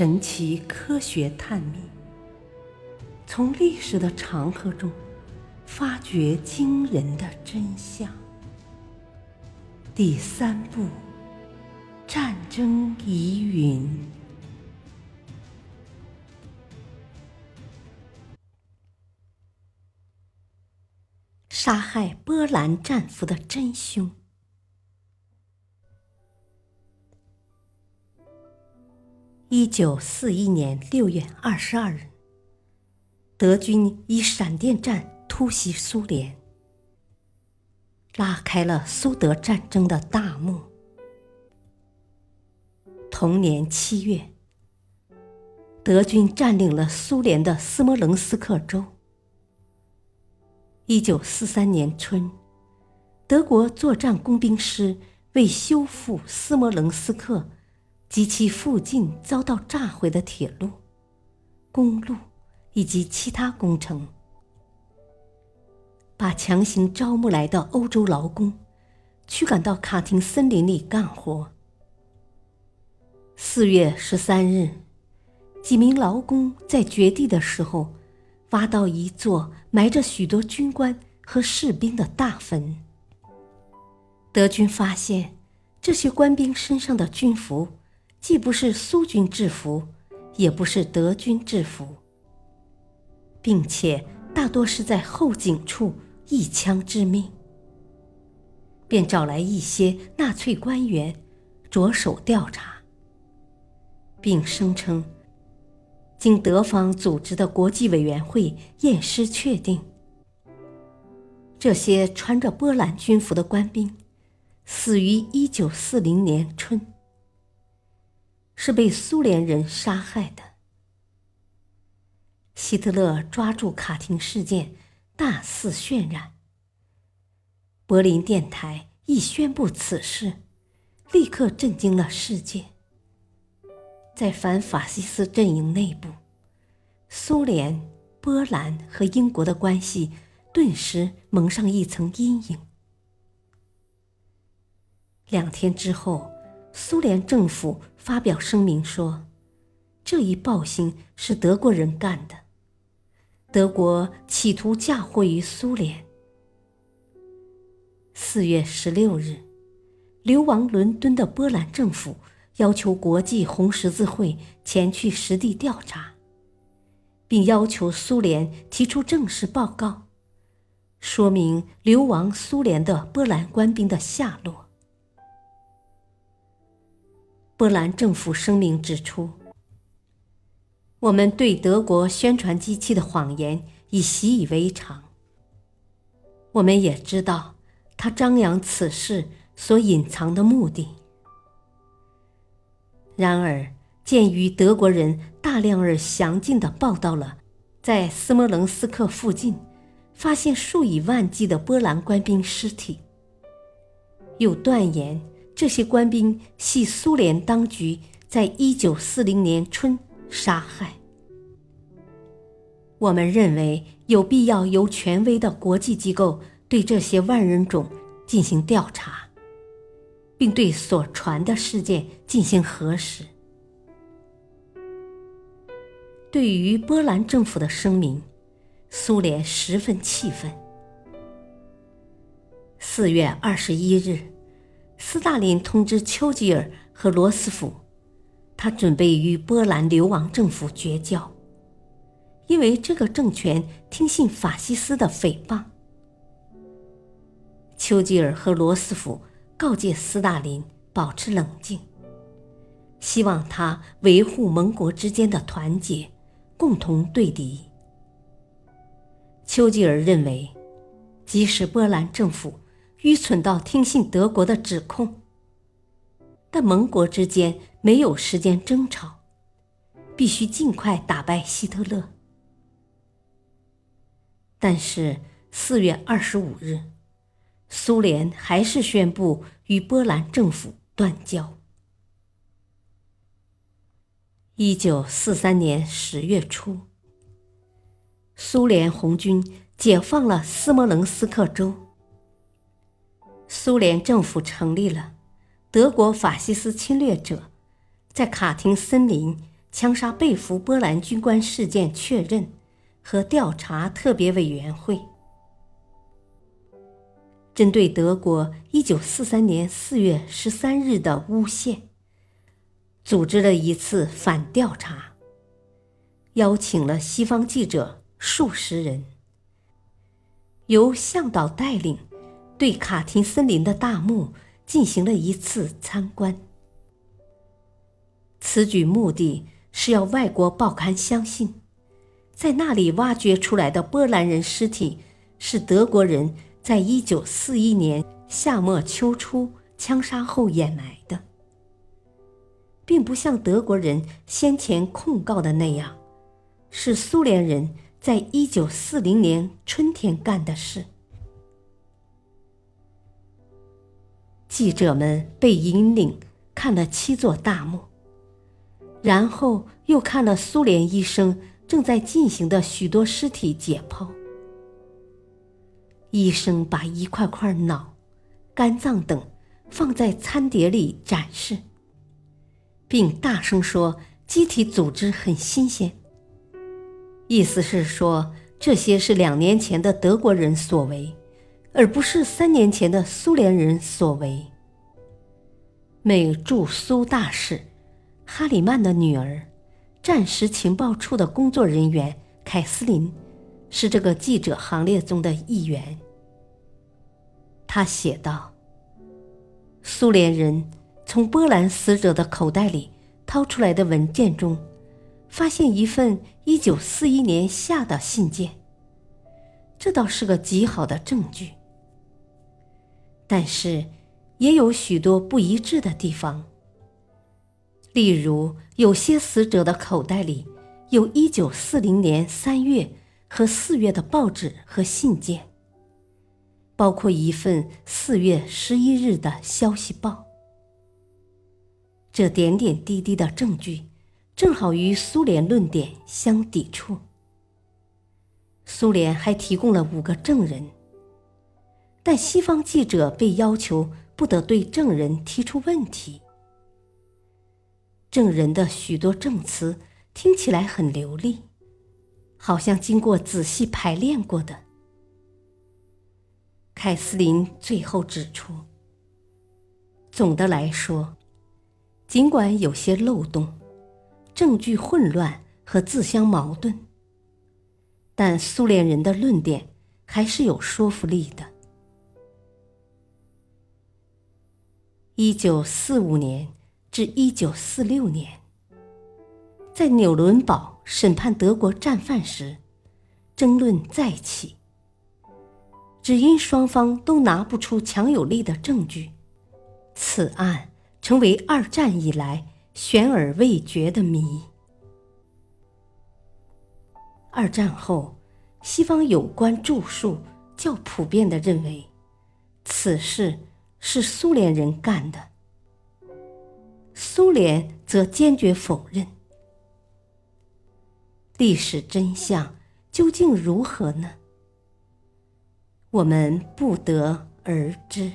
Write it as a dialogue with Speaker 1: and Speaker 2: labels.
Speaker 1: 神奇科学探秘，从历史的长河中发掘惊人的真相。第三部：战争疑云。杀害波兰战俘的真凶。一九四一年六月二十二日，德军以闪电战突袭苏联，拉开了苏德战争的大幕。同年七月，德军占领了苏联的斯摩棱斯克州。一九四三年春，德国作战工兵师为修复斯摩棱斯克。及其附近遭到炸毁的铁路、公路以及其他工程，把强行招募来的欧洲劳工驱赶到卡廷森林里干活。四月十三日，几名劳工在掘地的时候，挖到一座埋着许多军官和士兵的大坟。德军发现这些官兵身上的军服。既不是苏军制服，也不是德军制服，并且大多是在后颈处一枪致命，便找来一些纳粹官员着手调查，并声称，经德方组织的国际委员会验尸确定，这些穿着波兰军服的官兵死于一九四零年春。是被苏联人杀害的。希特勒抓住卡廷事件，大肆渲染。柏林电台一宣布此事，立刻震惊了世界。在反法西斯阵营内部，苏联、波兰和英国的关系顿时蒙上一层阴影。两天之后。苏联政府发表声明说：“这一暴行是德国人干的，德国企图嫁祸于苏联。”四月十六日，流亡伦敦的波兰政府要求国际红十字会前去实地调查，并要求苏联提出正式报告，说明流亡苏联的波兰官兵的下落。波兰政府声明指出：“我们对德国宣传机器的谎言已习以为常。我们也知道他张扬此事所隐藏的目的。然而，鉴于德国人大量而详尽地报道了在斯摩棱斯克附近发现数以万计的波兰官兵尸体，又断言。”这些官兵系苏联当局在一九四零年春杀害。我们认为有必要由权威的国际机构对这些万人种进行调查，并对所传的事件进行核实。对于波兰政府的声明，苏联十分气愤。四月二十一日。斯大林通知丘吉尔和罗斯福，他准备与波兰流亡政府绝交，因为这个政权听信法西斯的诽谤。丘吉尔和罗斯福告诫斯大林保持冷静，希望他维护盟国之间的团结，共同对敌。丘吉尔认为，即使波兰政府。愚蠢到听信德国的指控，但盟国之间没有时间争吵，必须尽快打败希特勒。但是四月二十五日，苏联还是宣布与波兰政府断交。一九四三年十月初，苏联红军解放了斯摩棱斯克州。苏联政府成立了德国法西斯侵略者，在卡廷森林枪杀被俘波兰军官事件确认和调查特别委员会，针对德国1943年4月13日的诬陷，组织了一次反调查，邀请了西方记者数十人，由向导带领，对卡廷森林的大墓进行了一次参观。此举目的。是要外国报刊相信，在那里挖掘出来的波兰人尸体是德国人在一九四一年夏末秋初枪杀后掩埋的，并不像德国人先前控告的那样，是苏联人在一九四零年春天干的事。记者们被引领看了七座大墓。然后又看了苏联医生正在进行的许多尸体解剖。医生把一块块脑、肝脏等放在餐碟里展示，并大声说：“机体组织很新鲜。”意思是说这些是两年前的德国人所为，而不是三年前的苏联人所为。美驻苏大使。哈里曼的女儿，战时情报处的工作人员凯斯琳，是这个记者行列中的一员。他写道：“苏联人从波兰死者的口袋里掏出来的文件中，发现一份1941年夏的信件，这倒是个极好的证据。但是，也有许多不一致的地方。”例如，有些死者的口袋里有一九四零年三月和四月的报纸和信件，包括一份四月十一日的消息报。这点点滴滴的证据，正好与苏联论点相抵触。苏联还提供了五个证人，但西方记者被要求不得对证人提出问题。证人的许多证词听起来很流利，好像经过仔细排练过的。凯瑟琳最后指出，总的来说，尽管有些漏洞、证据混乱和自相矛盾，但苏联人的论点还是有说服力的。一九四五年。至一九四六年，在纽伦堡审判德国战犯时，争论再起。只因双方都拿不出强有力的证据，此案成为二战以来悬而未决的谜。二战后，西方有关著述较普遍地认为，此事是苏联人干的。苏联则坚决否认。历史真相究竟如何呢？我们不得而知。